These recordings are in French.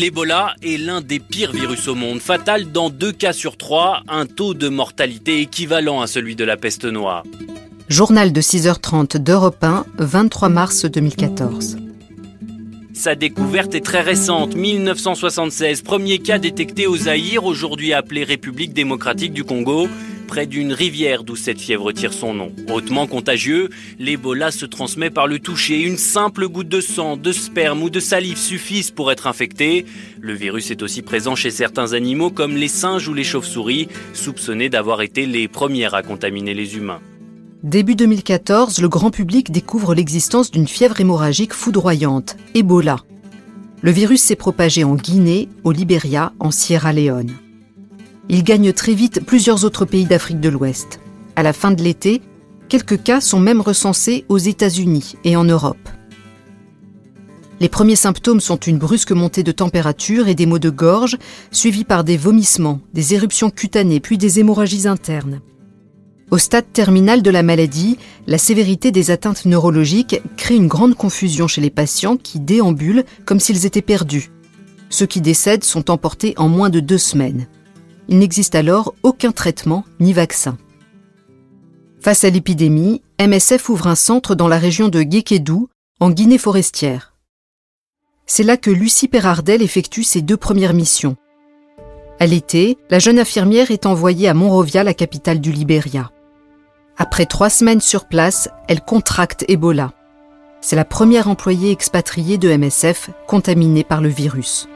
L'Ebola est l'un des pires virus au monde, fatal dans deux cas sur trois, un taux de mortalité équivalent à celui de la peste noire. Journal de 6h30 d'Europe 1, 23 mars 2014. Sa découverte est très récente, 1976, premier cas détecté au Zaïre, aujourd'hui appelé République démocratique du Congo près d'une rivière d'où cette fièvre tire son nom. Hautement contagieux, l'Ebola se transmet par le toucher. Une simple goutte de sang, de sperme ou de salive suffisent pour être infecté. Le virus est aussi présent chez certains animaux comme les singes ou les chauves-souris, soupçonnés d'avoir été les premières à contaminer les humains. Début 2014, le grand public découvre l'existence d'une fièvre hémorragique foudroyante, Ebola. Le virus s'est propagé en Guinée, au Libéria, en Sierra Leone. Il gagne très vite plusieurs autres pays d'Afrique de l'Ouest. À la fin de l'été, quelques cas sont même recensés aux États-Unis et en Europe. Les premiers symptômes sont une brusque montée de température et des maux de gorge, suivis par des vomissements, des éruptions cutanées, puis des hémorragies internes. Au stade terminal de la maladie, la sévérité des atteintes neurologiques crée une grande confusion chez les patients qui déambulent comme s'ils étaient perdus. Ceux qui décèdent sont emportés en moins de deux semaines. Il n'existe alors aucun traitement ni vaccin. Face à l'épidémie, MSF ouvre un centre dans la région de Guékédou, en Guinée forestière. C'est là que Lucie Perardel effectue ses deux premières missions. À l'été, la jeune infirmière est envoyée à Monrovia, la capitale du Libéria. Après trois semaines sur place, elle contracte Ebola. C'est la première employée expatriée de MSF contaminée par le virus.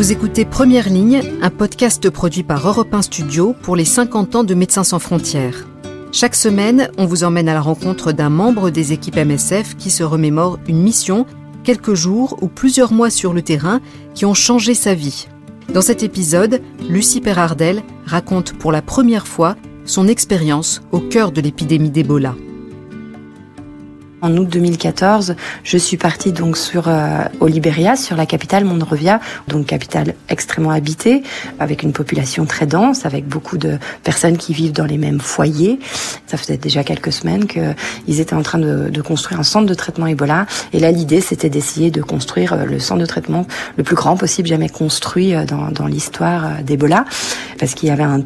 Vous écoutez Première Ligne, un podcast produit par Europe 1 Studio pour les 50 ans de Médecins sans frontières. Chaque semaine, on vous emmène à la rencontre d'un membre des équipes MSF qui se remémore une mission, quelques jours ou plusieurs mois sur le terrain qui ont changé sa vie. Dans cet épisode, Lucie Perardel raconte pour la première fois son expérience au cœur de l'épidémie d'Ebola. En août 2014, je suis partie donc sur euh, au Libéria, sur la capitale Monrovia, donc capitale extrêmement habitée, avec une population très dense, avec beaucoup de personnes qui vivent dans les mêmes foyers. Ça faisait déjà quelques semaines qu'ils étaient en train de, de, construire un centre de traitement Ebola, et là l'idée c'était d'essayer de construire euh, le centre de traitement le plus grand possible jamais construit euh, dans, dans l'histoire d'Ebola, parce qu'il y avait un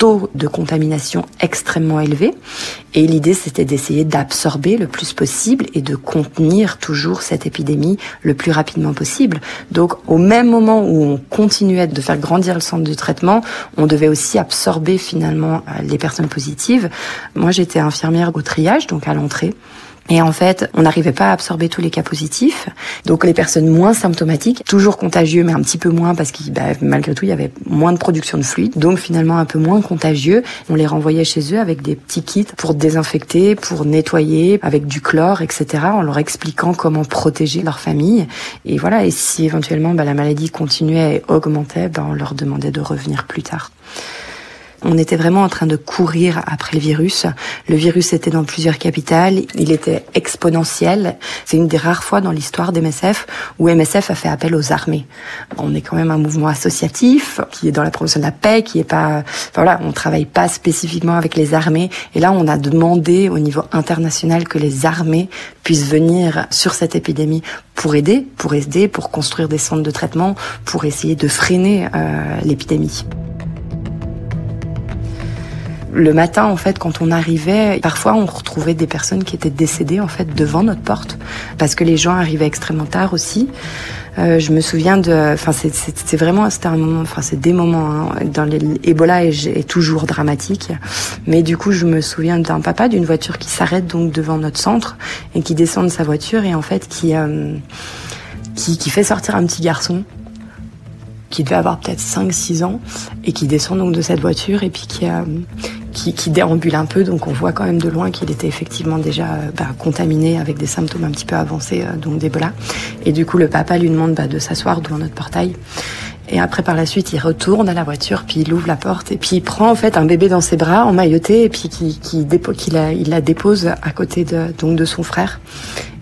taux de contamination extrêmement élevé. Et l'idée, c'était d'essayer d'absorber le plus possible et de contenir toujours cette épidémie le plus rapidement possible. Donc, au même moment où on continuait de faire grandir le centre de traitement, on devait aussi absorber finalement euh, les personnes positives. Moi, j'étais infirmière au triage, donc à l'entrée. Et en fait, on n'arrivait pas à absorber tous les cas positifs. Donc les personnes moins symptomatiques, toujours contagieux, mais un petit peu moins parce que bah, malgré tout, il y avait moins de production de fluide. Donc finalement un peu moins contagieux. On les renvoyait chez eux avec des petits kits pour désinfecter, pour nettoyer, avec du chlore, etc. En leur expliquant comment protéger leur famille. Et voilà. Et si éventuellement bah, la maladie continuait et augmentait, bah, on leur demandait de revenir plus tard. On était vraiment en train de courir après le virus. Le virus était dans plusieurs capitales. Il était exponentiel. C'est une des rares fois dans l'histoire d'MSF où MSF a fait appel aux armées. On est quand même un mouvement associatif qui est dans la promotion de la paix, qui est pas, enfin voilà, on travaille pas spécifiquement avec les armées. Et là, on a demandé au niveau international que les armées puissent venir sur cette épidémie pour aider, pour aider, pour construire des centres de traitement, pour essayer de freiner euh, l'épidémie le matin, en fait, quand on arrivait, parfois on retrouvait des personnes qui étaient décédées en fait devant notre porte, parce que les gens arrivaient extrêmement tard aussi. Euh, je me souviens de, enfin c'est vraiment, c'était un moment, enfin c'est des moments hein, dans l'Ebola est, est, toujours dramatique, mais du coup je me souviens d'un papa d'une voiture qui s'arrête donc devant notre centre et qui descend de sa voiture et en fait qui euh, qui, qui fait sortir un petit garçon qui devait avoir peut-être 5-6 ans et qui descend donc de cette voiture et puis qui, euh, qui, déambule un peu, donc on voit quand même de loin qu'il était effectivement déjà euh, bah, contaminé avec des symptômes un petit peu avancés euh, donc d'Ebola. Et du coup, le papa lui demande bah, de s'asseoir devant notre portail. Et après, par la suite, il retourne à la voiture, puis il ouvre la porte, et puis il prend en fait un bébé dans ses bras, emmailloté, et puis qui, il la dépose à côté de, donc de son frère.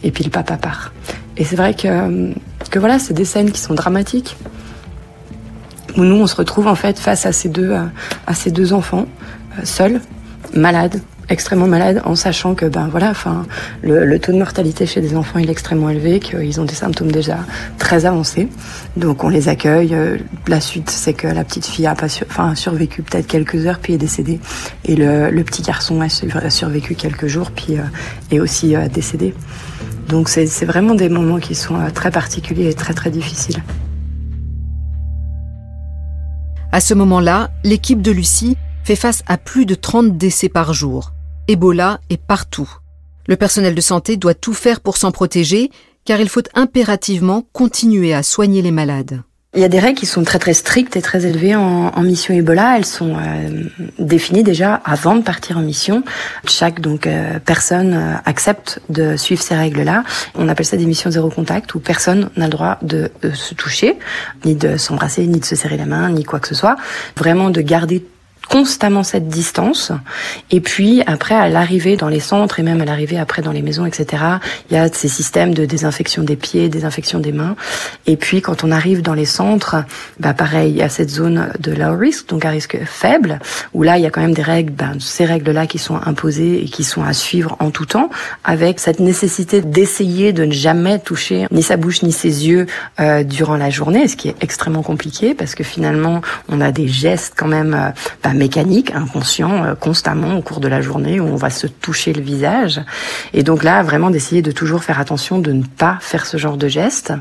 Et puis le papa part. Et c'est vrai que, que voilà, c'est des scènes qui sont dramatiques, où nous, on se retrouve en fait face à ces deux, à ces deux enfants seule, malade, extrêmement malade en sachant que ben voilà enfin le, taux de mortalité chez des enfants est extrêmement élevé qu'ils ont des symptômes déjà très avancés. Donc on les accueille. Euh, la suite c'est que la petite fille a enfin survécu peut-être quelques heures puis est décédée. Et le, le petit garçon a, survécu quelques jours puis euh, est aussi euh, décédé. Donc c'est vraiment des moments qui sont très particuliers et très très difficiles. À ce moment-là l'équipe de Lucie fait face à plus de 30 décès par jour Ebola est partout. Le personnel de santé doit tout faire pour s'en protéger, car il faut impérativement continuer à soigner les malades. Il y a des règles qui sont très très strictes et très élevées en, mission Ebola. Elles sont euh, définies déjà avant de partir en mission. Chaque donc euh, personne euh, accepte de suivre ces règles-là. On appelle ça des missions zéro contact où personne n'a le droit de se toucher, ni de s'embrasser, ni de se serrer la main, ni quoi que ce soit. Vraiment de garder constamment cette distance. Et puis après, à l'arrivée dans les centres et même à l'arrivée après dans les maisons, etc., il y a ces systèmes de désinfection des pieds, désinfection des mains. Et puis quand on arrive dans les centres, bah pareil, il y a cette zone de low risk, donc à risque faible, où là il y a quand même des règles, ben, ces règles-là qui sont imposées et qui sont à suivre en tout temps, avec cette nécessité d'essayer de ne jamais toucher ni sa bouche ni ses yeux euh, durant la journée, ce qui est extrêmement compliqué parce que finalement on a des gestes quand même euh, bah, mécanique, inconscient, euh, constamment au cours de la journée où on va se toucher le visage. Et donc là, vraiment d'essayer de toujours faire attention de ne pas faire ce genre de geste.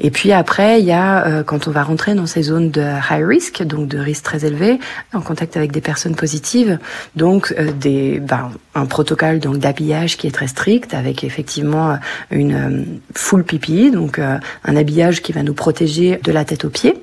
Et puis après, il y a euh, quand on va rentrer dans ces zones de high risk, donc de risque très élevé, en contact avec des personnes positives, donc euh, des ben, un protocole donc d'habillage qui est très strict avec effectivement une full pipi, donc un habillage qui va nous protéger de la tête aux pieds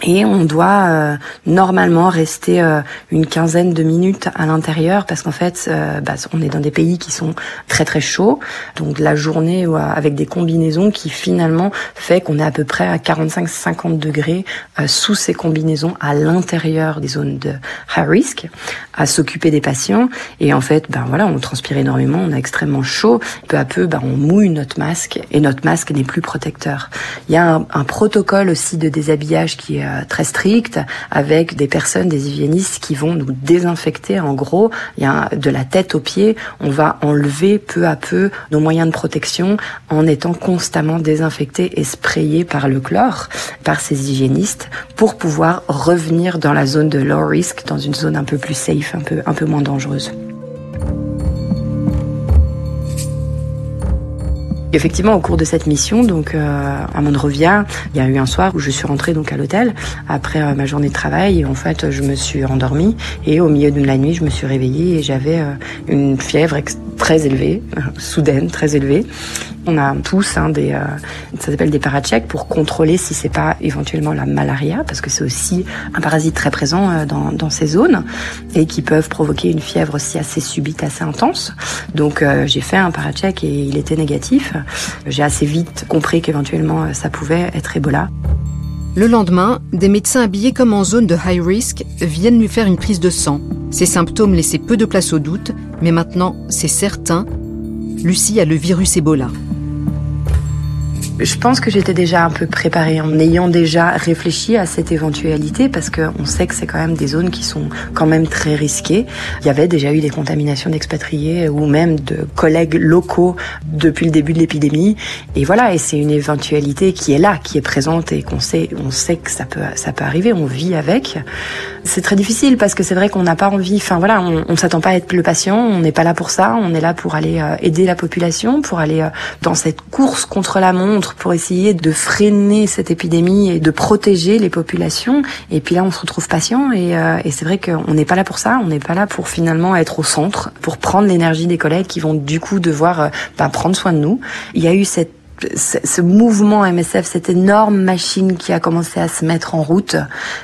et on doit euh, normalement rester euh, une quinzaine de minutes à l'intérieur parce qu'en fait, euh, bah, on est dans des pays qui sont très très chauds. Donc la journée avec des combinaisons qui finalement fait qu'on est à peu près à 45-50 degrés sous ces combinaisons à l'intérieur des zones de high risk, à s'occuper des patients. Et en fait, ben voilà, on transpire énormément, on a extrêmement chaud. Peu à peu, ben, on mouille notre masque et notre masque n'est plus protecteur. Il y a un, un protocole aussi de déshabillage qui est euh, très strict avec des personnes, des hygiénistes qui vont nous désinfecter. En gros, il y a de la tête aux pieds, on va enlever peu à peu nos moyens de protection en étant constamment désinfectés et sprayés par le chlore, par ces hygiénistes, pour pouvoir revenir dans la zone de low risk, dans une zone un peu plus safe, un peu, un peu moins dangereuse. Effectivement, au cours de cette mission, donc euh, à Monrovia, il y a eu un soir où je suis rentrée donc à l'hôtel. Après euh, ma journée de travail et en fait je me suis endormie. Et au milieu de la nuit je me suis réveillée et j'avais euh, une fièvre très élevée, soudaine, très élevée. On a tous hein, des, ça s'appelle des parachèques pour contrôler si c'est pas éventuellement la malaria parce que c'est aussi un parasite très présent dans, dans ces zones et qui peuvent provoquer une fièvre aussi assez subite, assez intense. Donc j'ai fait un paracheck et il était négatif. J'ai assez vite compris qu'éventuellement euh, ça pouvait être Ebola. Le lendemain, des médecins habillés comme en zone de high risk viennent lui faire une prise de sang. Ces symptômes laissaient peu de place au doute, mais maintenant, c'est certain, Lucie a le virus Ebola. Je pense que j'étais déjà un peu préparée en ayant déjà réfléchi à cette éventualité parce qu'on sait que c'est quand même des zones qui sont quand même très risquées. Il y avait déjà eu des contaminations d'expatriés ou même de collègues locaux depuis le début de l'épidémie. Et voilà, et c'est une éventualité qui est là, qui est présente et qu'on sait, on sait que ça peut, ça peut arriver. On vit avec. C'est très difficile parce que c'est vrai qu'on n'a pas envie. Enfin voilà, on, on s'attend pas à être le patient. On n'est pas là pour ça. On est là pour aller euh, aider la population, pour aller euh, dans cette course contre la montre pour essayer de freiner cette épidémie et de protéger les populations. Et puis là, on se retrouve patient et, euh, et c'est vrai qu'on n'est pas là pour ça. On n'est pas là pour finalement être au centre, pour prendre l'énergie des collègues qui vont du coup devoir euh, bah, prendre soin de nous. Il y a eu cette ce mouvement MSF, cette énorme machine qui a commencé à se mettre en route.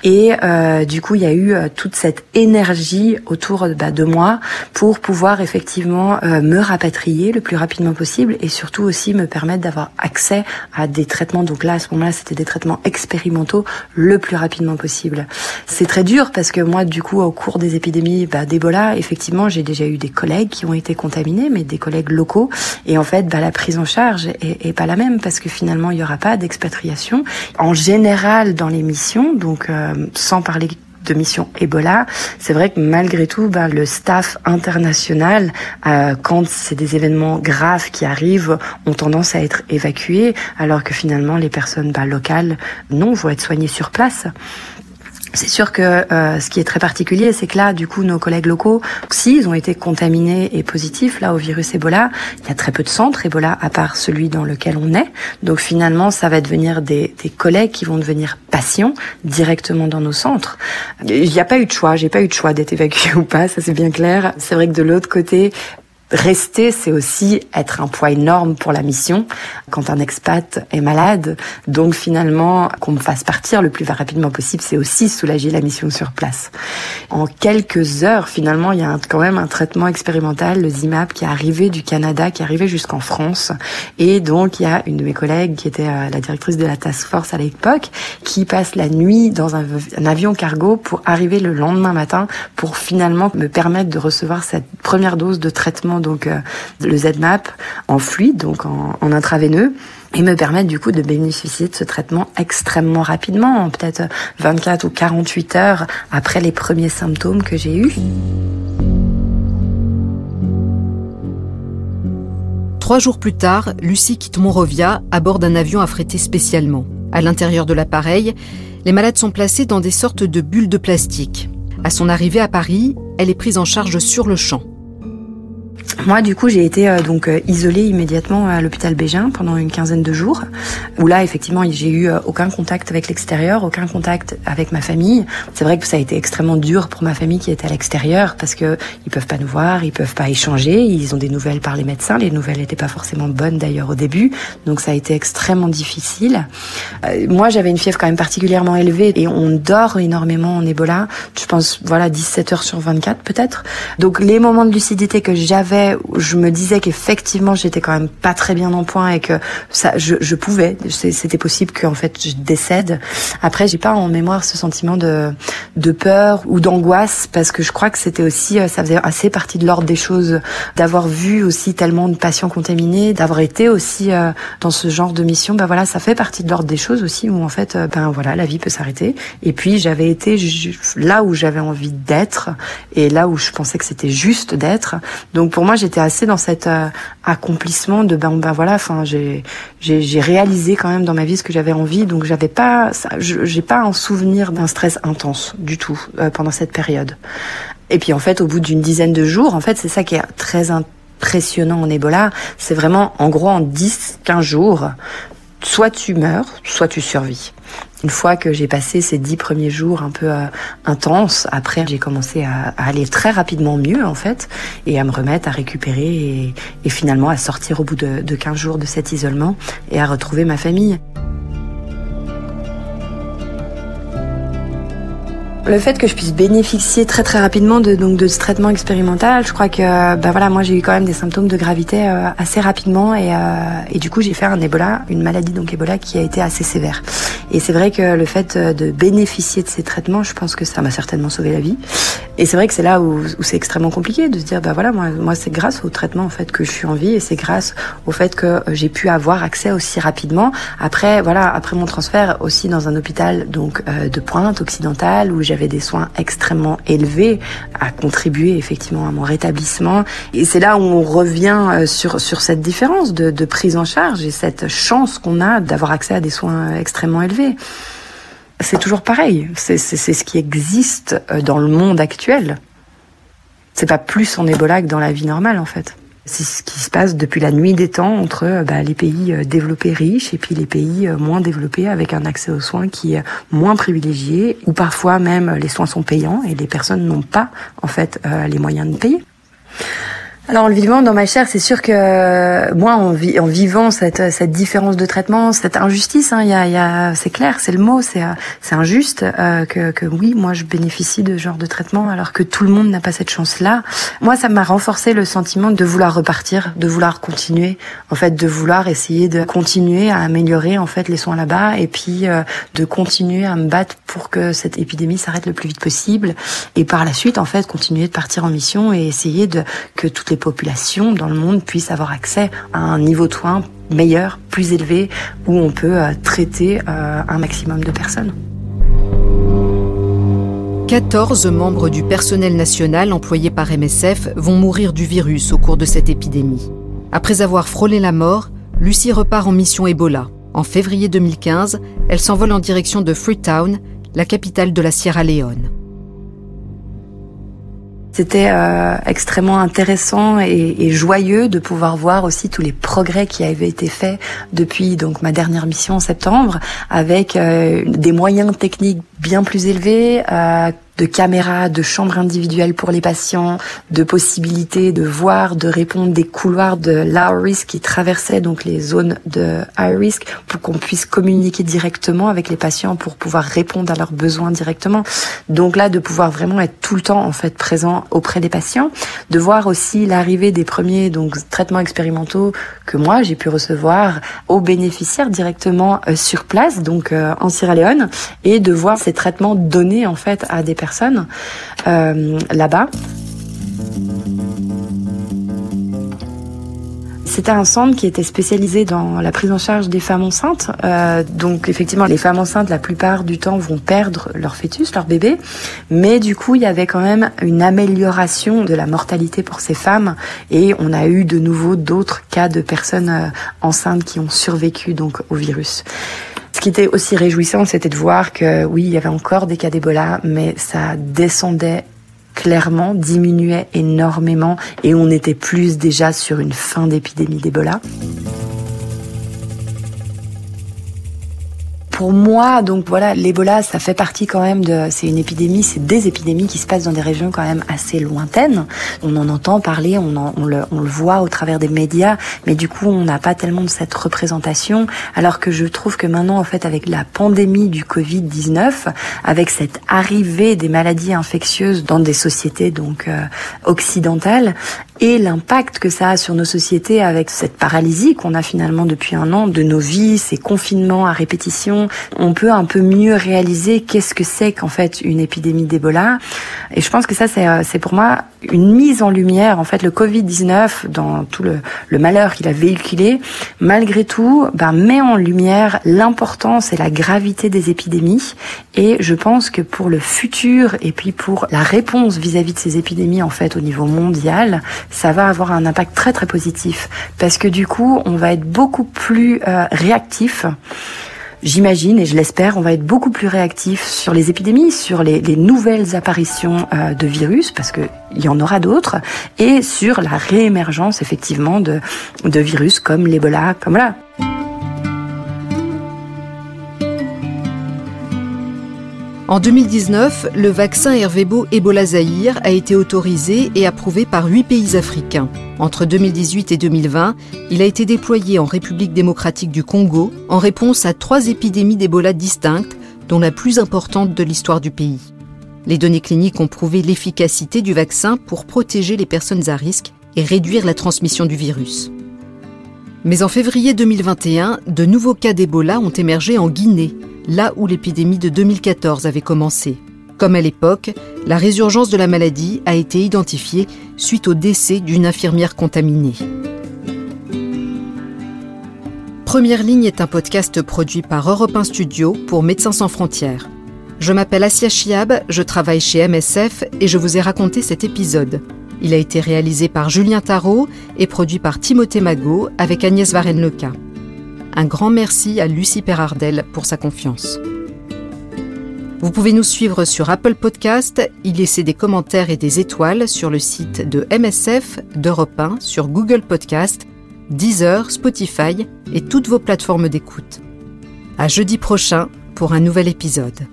Et euh, du coup, il y a eu euh, toute cette énergie autour bah, de moi pour pouvoir effectivement euh, me rapatrier le plus rapidement possible et surtout aussi me permettre d'avoir accès à des traitements. Donc là, à ce moment-là, c'était des traitements expérimentaux le plus rapidement possible. C'est très dur parce que moi, du coup, au cours des épidémies bah, d'Ebola, effectivement, j'ai déjà eu des collègues qui ont été contaminés, mais des collègues locaux. Et en fait, bah, la prise en charge est, est pas la même parce que finalement il n'y aura pas d'expatriation. En général dans les missions, donc euh, sans parler de mission Ebola, c'est vrai que malgré tout, ben, le staff international, euh, quand c'est des événements graves qui arrivent, ont tendance à être évacués, alors que finalement les personnes ben, locales, non, vont être soignées sur place. C'est sûr que euh, ce qui est très particulier, c'est que là, du coup, nos collègues locaux, s'ils ont été contaminés et positifs là au virus Ebola, il y a très peu de centres Ebola à part celui dans lequel on est. Donc finalement, ça va devenir des, des collègues qui vont devenir patients directement dans nos centres. Il n'y a pas eu de choix. J'ai pas eu de choix d'être évacué ou pas. Ça c'est bien clair. C'est vrai que de l'autre côté, Rester, c'est aussi être un poids énorme pour la mission quand un expat est malade. Donc finalement, qu'on me fasse partir le plus rapidement possible, c'est aussi soulager la mission sur place. En quelques heures, finalement, il y a quand même un traitement expérimental, le ZIMAP, qui est arrivé du Canada, qui est arrivé jusqu'en France. Et donc, il y a une de mes collègues qui était euh, la directrice de la task force à l'époque, qui passe la nuit dans un, un avion cargo pour arriver le lendemain matin pour finalement me permettre de recevoir cette première dose de traitement donc euh, le ZMAP en fluide, donc en, intraveineux et me permettre du coup de bénéficier de ce traitement extrêmement rapidement, peut-être 24 ou 48 heures après les premiers symptômes que j'ai eus. Trois jours plus tard, Lucie quitte Monrovia à bord d'un avion affrété spécialement. À l'intérieur de l'appareil, les malades sont placés dans des sortes de bulles de plastique. À son arrivée à Paris, elle est prise en charge sur le champ. Moi, du coup, j'ai été euh, donc euh, isolée immédiatement à l'hôpital Bégin pendant une quinzaine de jours, où là, effectivement, j'ai eu euh, aucun contact avec l'extérieur, aucun contact avec ma famille. C'est vrai que ça a été extrêmement dur pour ma famille qui était à l'extérieur parce que ils peuvent pas nous voir, ils peuvent pas échanger, ils ont des nouvelles par les médecins. Les nouvelles n'étaient pas forcément bonnes d'ailleurs au début, donc ça a été extrêmement difficile. moi, j'avais une fièvre quand même particulièrement élevée et on dort énormément en Ebola. Je pense, voilà, 17 heures sur 24 peut-être. Donc les moments de lucidité que j'avais je me disais qu'effectivement j'étais quand même pas très bien en point et que ça, je, je pouvais, c'était possible qu'en fait je décède. Après, j'ai pas en mémoire ce sentiment de de peur ou d'angoisse parce que je crois que c'était aussi, euh, ça faisait assez partie de l'ordre des choses d'avoir vu aussi tellement de patients contaminés, d'avoir été aussi euh, dans ce genre de mission. Ben voilà, ça fait partie de l'ordre des choses aussi où en fait, euh, ben voilà, la vie peut s'arrêter. Et puis j'avais été là où j'avais envie d'être et là où je pensais que c'était juste d'être. Donc pour moi, j'étais assez dans cet euh, accomplissement de ben ben voilà, enfin j'ai j'ai réalisé quand même dans ma vie ce que j'avais envie, donc j'avais pas j'ai pas un souvenir d'un stress intense du tout euh, pendant cette période. Et puis en fait, au bout d'une dizaine de jours, en fait, c'est ça qui est très impressionnant en Ebola, c'est vraiment en gros en 10 15 jours, soit tu meurs, soit tu survis. Une fois que j'ai passé ces dix premiers jours un peu euh, intenses, après j'ai commencé à, aller très rapidement mieux en fait et à me remettre à récupérer et, finalement à sortir au bout de, de 15 jours de cet isolement et à retrouver ma famille. Le fait que je puisse bénéficier très très rapidement de donc de ce traitement expérimental, je crois que ben voilà, moi j'ai eu quand même des symptômes de gravité euh, assez rapidement et, euh, et du coup j'ai fait un Ebola, une maladie donc Ebola qui a été assez sévère. Et c'est vrai que le fait de bénéficier de ces traitements, je pense que ça m'a certainement sauvé la vie. Et c'est vrai que c'est là où, où c'est extrêmement compliqué de se dire bah voilà moi moi c'est grâce au traitement en fait que je suis en vie et c'est grâce au fait que j'ai pu avoir accès aussi rapidement. Après voilà après mon transfert aussi dans un hôpital donc euh, de pointe occidentale où j'ai j'avais des soins extrêmement élevés, à contribuer effectivement à mon rétablissement. Et c'est là où on revient euh, sur, sur cette différence de, prise en charge et cette chance qu'on a d'avoir accès à des soins extrêmement élevés. C'est toujours pareil. C'est ce qui existe euh, dans le monde actuel. C'est pas plus en Ebola que dans la vie normale, en fait. C'est ce qui se passe depuis la nuit des temps entre euh, bah, les pays euh, développés riches et puis les pays euh, moins développés avec un accès aux soins qui est moins privilégié, ou parfois même les soins sont payants et les personnes n'ont pas en fait les moyens de payer. Alors le vivant dans ma chair, c'est sûr que moi, en, vivant cette, cette, différence de traitement, cette injustice, hein, y a, y a, c'est clair, c'est le mot, c'est, c'est injuste euh, que, que, oui, moi je bénéficie de ce genre de traitement alors que tout le monde n'a pas cette chance-là. Moi, ça m'a renforcé le sentiment de vouloir repartir, de vouloir continuer, en fait, de vouloir essayer de continuer à améliorer en fait les soins là-bas et puis euh, de continuer à me battre pour que cette épidémie s'arrête le plus vite possible et par la suite, en fait, continuer de partir en mission et essayer de que toutes les populations dans le monde puissent avoir accès à un niveau de soins meilleur, plus élevé, où on peut euh, traiter euh, un maximum de personnes. 14 membres du personnel national employé par MSF vont mourir du virus au cours de cette épidémie. Après avoir frôlé la mort, Lucie repart en mission Ebola. En février 2015, elle s'envole en direction de Freetown, la capitale de la Sierra Leone. C'était euh, extrêmement intéressant et, joyeux de pouvoir voir aussi tous les progrès qui avaient été faits depuis donc ma dernière mission en septembre, avec euh, des moyens techniques bien plus élevés, euh, de caméras, de chambres individuelles pour les patients, de possibilités de voir, de répondre des couloirs de low risk qui traversaient donc les zones de high risk pour qu'on puisse communiquer directement avec les patients pour pouvoir répondre à leurs besoins directement. Donc là, de pouvoir vraiment être tout le temps en fait présent auprès des patients, de voir aussi l'arrivée des premiers donc traitements expérimentaux que moi j'ai pu recevoir aux bénéficiaires directement euh, sur place, donc euh, en Sierra Leone, et de voir ces traitements donnés en fait à des personnes personnes euh, là-bas. C'était un centre qui était spécialisé dans la prise en charge des femmes enceintes. Euh, donc effectivement, les femmes enceintes, la plupart du temps, vont perdre leur fœtus, leur bébé. Mais du coup, il y avait quand même une amélioration de la mortalité pour ces femmes. Et on a eu de nouveau d'autres cas de personnes euh, enceintes qui ont survécu donc au virus. Ce qui était aussi réjouissant, c'était de voir que oui, il y avait encore des cas d'Ebola, mais ça descendait clairement, diminuait énormément et on était plus déjà sur une fin d'épidémie d'Ebola. Pour moi, donc voilà, l'Ebola, ça fait partie quand même de, c'est une épidémie, c'est des épidémies qui se passent dans des régions quand même assez lointaines. On en entend parler, on, on, le, on le voit au travers des médias, mais du coup, on n'a pas tellement de cette représentation. Alors que je trouve que maintenant, en fait, avec la pandémie du Covid-19, avec cette arrivée des maladies infectieuses dans des sociétés donc euh, occidentales, et l'impact que ça a sur nos sociétés avec cette paralysie qu'on a finalement depuis un an de nos vies, ces confinements à répétition, on peut un peu mieux réaliser qu'est-ce que c'est qu'en fait une épidémie d'Ebola. Et je pense que ça, c'est, euh, pour moi une mise en lumière. En fait, le Covid-19, dans tout le, le malheur qu'il a véhiculé, malgré tout, ben, met en lumière l'importance et la gravité des épidémies. Et je pense que pour le futur et puis pour la réponse vis-à-vis de ces épidémies, en fait, au niveau mondial, ça va avoir un impact très très positif. Parce que du coup, on va être beaucoup plus euh, réactif j'imagine et je l'espère, on va être beaucoup plus réactif sur les épidémies, sur les, les nouvelles apparitions euh, de virus, parce qu'il y en aura d'autres, et sur la réémergence effectivement de, de virus comme l'Ebola, comme là. En 2019, le vaccin Hervébo Ebola Zahir a été autorisé et approuvé par huit pays africains. Entre 2018 et 2020, il a été déployé en République démocratique du Congo en réponse à trois épidémies d'Ebola distinctes, dont la plus importante de l'histoire du pays. Les données cliniques ont prouvé l'efficacité du vaccin pour protéger les personnes à risque et réduire la transmission du virus. Mais en février 2021, de nouveaux cas d'Ebola ont émergé en Guinée, là où l'épidémie de 2014 avait commencé. Comme à l'époque, la résurgence de la maladie a été identifiée suite au décès d'une infirmière contaminée. Première ligne est un podcast produit par Europe 1 Studio pour Médecins sans frontières. Je m'appelle Asia Chiab, je travaille chez MSF et je vous ai raconté cet épisode. Il a été réalisé par Julien Tarot et produit par Timothée Magot avec Agnès Varenne-Leca. Un grand merci à Lucie Perardel pour sa confiance. Vous pouvez nous suivre sur Apple Podcast, y laisser des commentaires et des étoiles sur le site de MSF, d'Europe 1, sur Google Podcast, Deezer, Spotify et toutes vos plateformes d'écoute. À jeudi prochain pour un nouvel épisode.